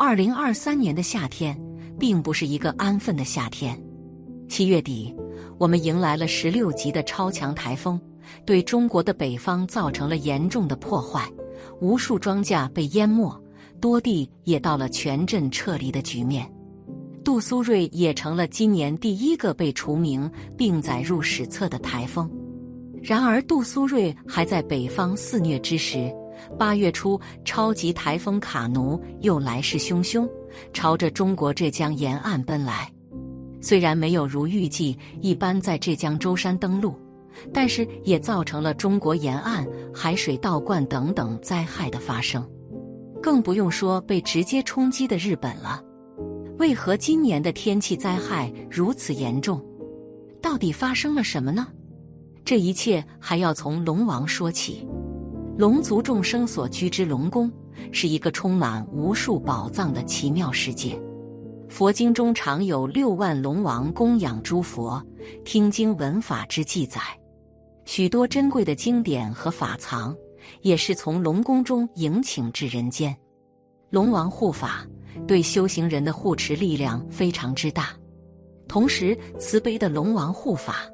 二零二三年的夏天并不是一个安分的夏天。七月底，我们迎来了十六级的超强台风，对中国的北方造成了严重的破坏，无数庄稼被淹没，多地也到了全镇撤离的局面。杜苏芮也成了今年第一个被除名并载入史册的台风。然而，杜苏芮还在北方肆虐之时，八月初，超级台风卡努又来势汹汹，朝着中国浙江沿岸奔来。虽然没有如预计一般在浙江舟山登陆，但是也造成了中国沿岸海水倒灌等等灾害的发生，更不用说被直接冲击的日本了。为何今年的天气灾害如此严重？到底发生了什么呢？这一切还要从龙王说起。龙族众生所居之龙宫，是一个充满无数宝藏的奇妙世界。佛经中常有六万龙王供养诸佛、听经闻法之记载，许多珍贵的经典和法藏，也是从龙宫中迎请至人间。龙王护法。对修行人的护持力量非常之大，同时慈悲的龙王护法，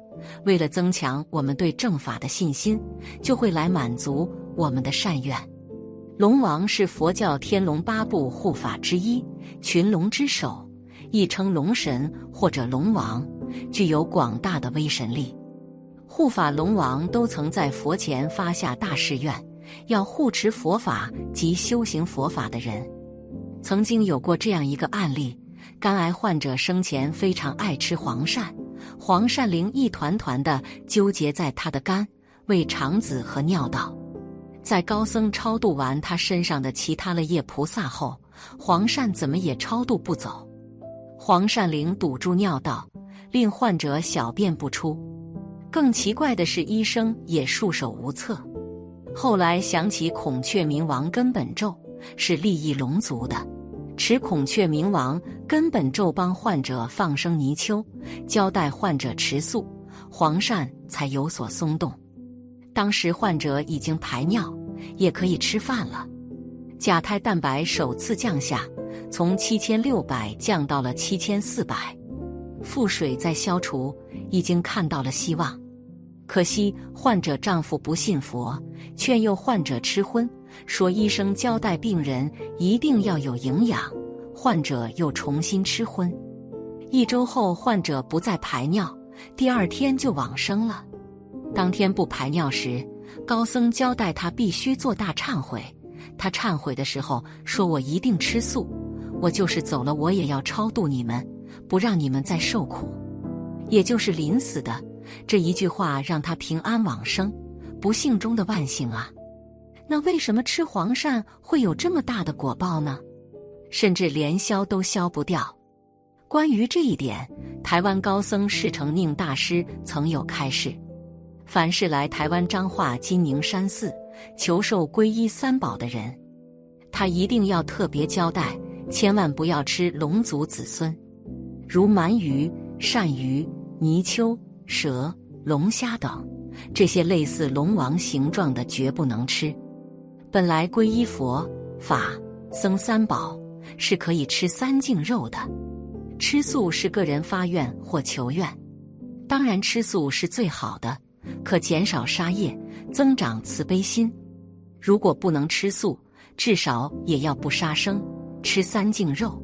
为了增强我们对正法的信心，就会来满足我们的善愿。龙王是佛教天龙八部护法之一，群龙之首，亦称龙神或者龙王，具有广大的威神力。护法龙王都曾在佛前发下大誓愿，要护持佛法及修行佛法的人。曾经有过这样一个案例：肝癌患者生前非常爱吃黄鳝，黄鳝灵一团团的纠结在他的肝、胃、肠子和尿道。在高僧超度完他身上的其他了业菩萨后，黄鳝怎么也超度不走，黄鳝灵堵住尿道，令患者小便不出。更奇怪的是，医生也束手无策。后来想起孔雀明王根本咒是利益龙族的。持孔雀明王根本咒帮患者放生泥鳅，交代患者吃素，黄鳝才有所松动。当时患者已经排尿，也可以吃饭了。甲胎蛋白首次降下，从七千六百降到了七千四百，腹水在消除，已经看到了希望。可惜患者丈夫不信佛，劝诱患者吃荤。说医生交代病人一定要有营养，患者又重新吃荤。一周后，患者不再排尿，第二天就往生了。当天不排尿时，高僧交代他必须做大忏悔。他忏悔的时候说：“我一定吃素，我就是走了，我也要超度你们，不让你们再受苦。”也就是临死的这一句话，让他平安往生。不幸中的万幸啊！那为什么吃黄鳝会有这么大的果报呢？甚至连消都消不掉。关于这一点，台湾高僧释成宁大师曾有开示：凡是来台湾彰化金宁山寺求受皈依三宝的人，他一定要特别交代，千万不要吃龙族子孙，如鳗鱼、鳝鱼、泥鳅、蛇、龙虾等这些类似龙王形状的，绝不能吃。本来皈依佛法僧三宝是可以吃三净肉的，吃素是个人发愿或求愿，当然吃素是最好的，可减少杀业，增长慈悲心。如果不能吃素，至少也要不杀生，吃三净肉。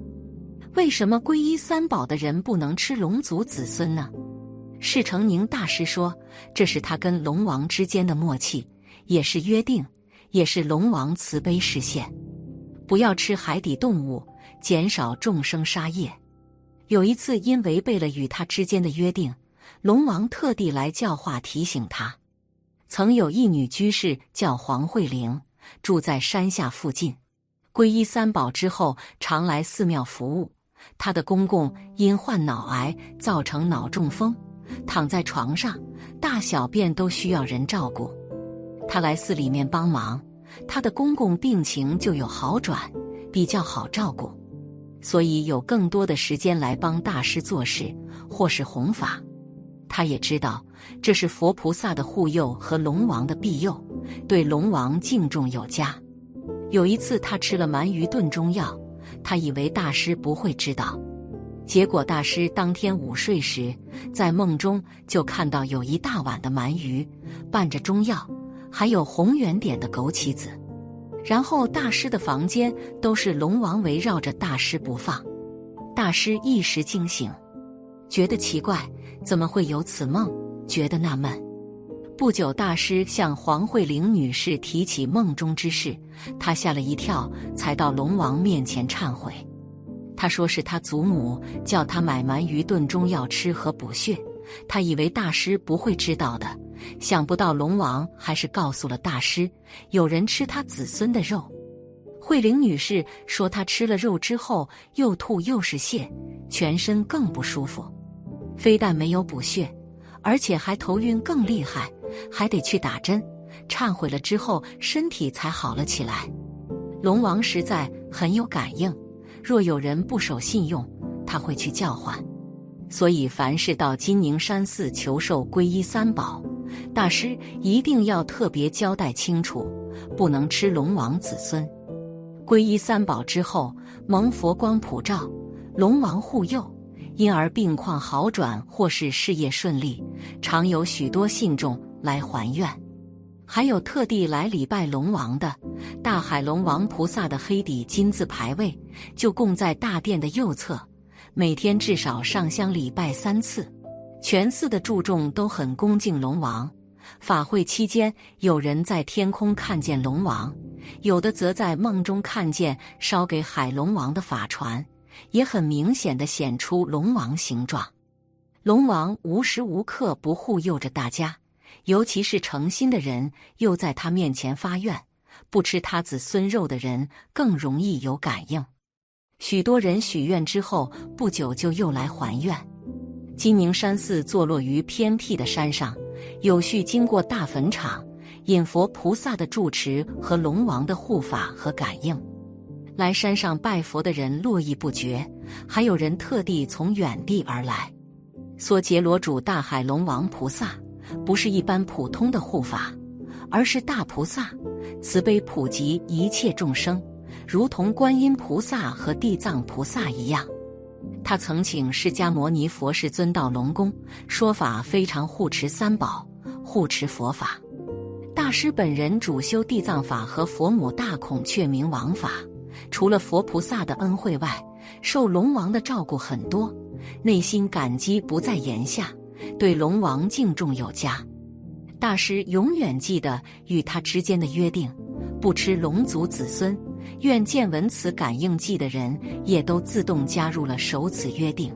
为什么皈依三宝的人不能吃龙族子孙呢？释成宁大师说，这是他跟龙王之间的默契，也是约定。也是龙王慈悲示现，不要吃海底动物，减少众生杀业。有一次，因违背了与他之间的约定，龙王特地来教化提醒他。曾有一女居士叫黄慧玲，住在山下附近，皈依三宝之后，常来寺庙服务。她的公公因患脑癌，造成脑中风，躺在床上，大小便都需要人照顾。他来寺里面帮忙，他的公公病情就有好转，比较好照顾，所以有更多的时间来帮大师做事或是弘法。他也知道这是佛菩萨的护佑和龙王的庇佑，对龙王敬重有加。有一次，他吃了鳗鱼炖中药，他以为大师不会知道。结果大师当天午睡时，在梦中就看到有一大碗的鳗鱼，拌着中药，还有红圆点的枸杞子。然后大师的房间都是龙王围绕着大师不放。大师一时惊醒，觉得奇怪，怎么会有此梦？觉得纳闷。不久，大师向黄慧玲女士提起梦中之事，她吓了一跳，才到龙王面前忏悔。他说是他祖母叫他买鳗鱼炖中药吃和补血，他以为大师不会知道的，想不到龙王还是告诉了大师，有人吃他子孙的肉。慧玲女士说，她吃了肉之后又吐又是泻，全身更不舒服，非但没有补血，而且还头晕更厉害。还得去打针，忏悔了之后，身体才好了起来。龙王实在很有感应，若有人不守信用，他会去叫唤。所以，凡是到金宁山寺求受皈依三宝，大师一定要特别交代清楚，不能吃龙王子孙。皈依三宝之后，蒙佛光普照，龙王护佑。因而病况好转，或是事业顺利，常有许多信众来还愿。还有特地来礼拜龙王的，大海龙王菩萨的黑底金字牌位就供在大殿的右侧，每天至少上香礼拜三次。全寺的住众都很恭敬龙王。法会期间，有人在天空看见龙王，有的则在梦中看见烧给海龙王的法船。也很明显的显出龙王形状，龙王无时无刻不护佑着大家，尤其是诚心的人，又在他面前发愿，不吃他子孙肉的人更容易有感应。许多人许愿之后，不久就又来还愿。金明山寺坐落于偏僻的山上，有序经过大坟场，引佛菩萨的住持和龙王的护法和感应。来山上拜佛的人络绎不绝，还有人特地从远地而来。梭杰罗主大海龙王菩萨不是一般普通的护法，而是大菩萨，慈悲普及一切众生，如同观音菩萨和地藏菩萨一样。他曾请释迦牟尼佛世尊到龙宫说法，非常护持三宝，护持佛法。大师本人主修地藏法和佛母大孔雀明王法。除了佛菩萨的恩惠外，受龙王的照顾很多，内心感激不在言下，对龙王敬重有加。大师永远记得与他之间的约定，不吃龙族子孙。愿见闻此感应记的人，也都自动加入了守此约定。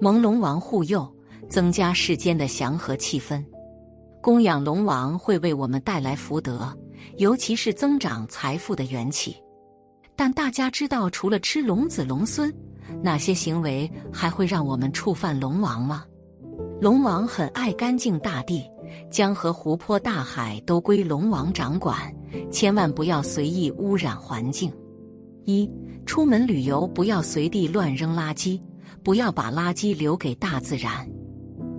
蒙龙王护佑，增加世间的祥和气氛。供养龙王会为我们带来福德，尤其是增长财富的缘起。但大家知道，除了吃龙子龙孙，哪些行为还会让我们触犯龙王吗？龙王很爱干净大地，江河湖泊、大海都归龙王掌管，千万不要随意污染环境。一、出门旅游不要随地乱扔垃圾，不要把垃圾留给大自然。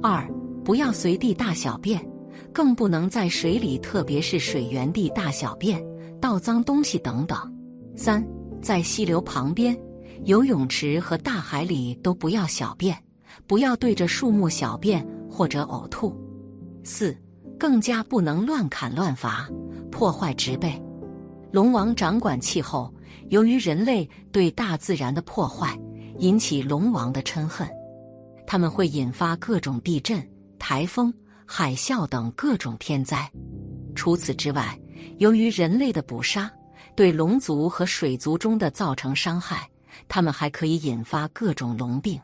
二、不要随地大小便，更不能在水里，特别是水源地大小便，倒脏东西等等。三，在溪流旁边、游泳池和大海里都不要小便，不要对着树木小便或者呕吐。四，更加不能乱砍乱伐，破坏植被。龙王掌管气候，由于人类对大自然的破坏，引起龙王的嗔恨，他们会引发各种地震、台风、海啸等各种天灾。除此之外，由于人类的捕杀。对龙族和水族中的造成伤害，它们还可以引发各种龙病。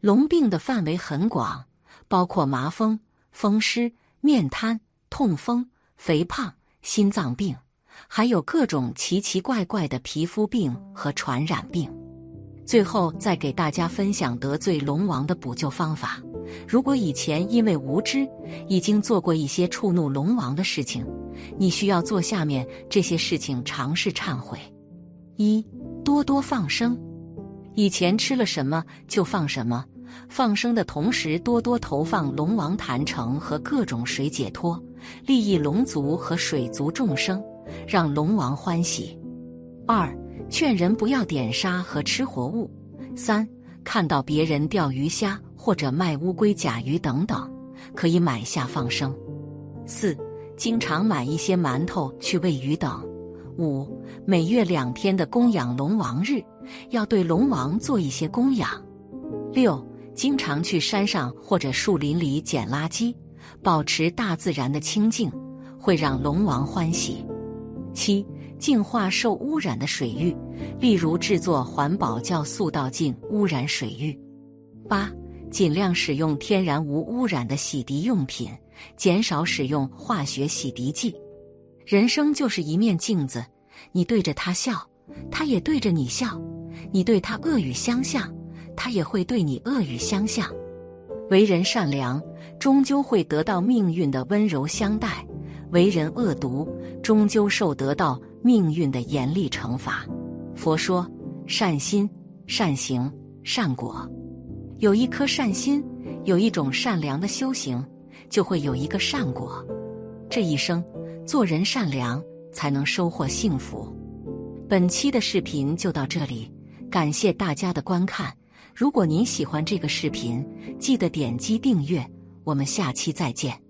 龙病的范围很广，包括麻风、风湿、面瘫、痛风、肥胖、心脏病，还有各种奇奇怪怪的皮肤病和传染病。最后再给大家分享得罪龙王的补救方法。如果以前因为无知已经做过一些触怒龙王的事情，你需要做下面这些事情，尝试忏悔：一、多多放生，以前吃了什么就放什么，放生的同时多多投放龙王坛城和各种水解脱，利益龙族和水族众生，让龙王欢喜。二、劝人不要点杀和吃活物；三、看到别人钓鱼虾或者卖乌龟、甲鱼等等，可以买下放生；四、经常买一些馒头去喂鱼等；五、每月两天的供养龙王日，要对龙王做一些供养；六、经常去山上或者树林里捡垃圾，保持大自然的清净，会让龙王欢喜。七、净化受污染的水域，例如制作环保酵素，倒进污染水域。八、尽量使用天然无污染的洗涤用品，减少使用化学洗涤剂。人生就是一面镜子，你对着他笑，他也对着你笑；你对他恶语相向。他也会对你恶语相向，为人善良，终究会得到命运的温柔相待；为人恶毒，终究受得到命运的严厉惩罚。佛说：善心、善行、善果。有一颗善心，有一种善良的修行，就会有一个善果。这一生，做人善良，才能收获幸福。本期的视频就到这里，感谢大家的观看。如果您喜欢这个视频，记得点击订阅。我们下期再见。